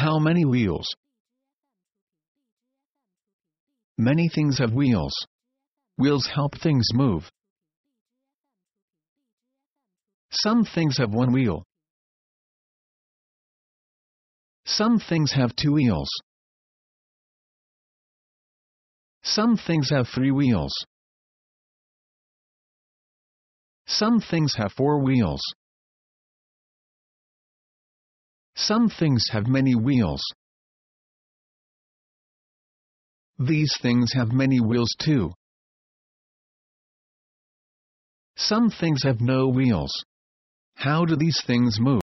how many wheels? Many things have wheels. Wheels help things move. Some things have one wheel. Some things have two wheels. Some things have three wheels. Some things have four wheels. Some things have many wheels. These things have many wheels too. Some things have no wheels. How do these things move?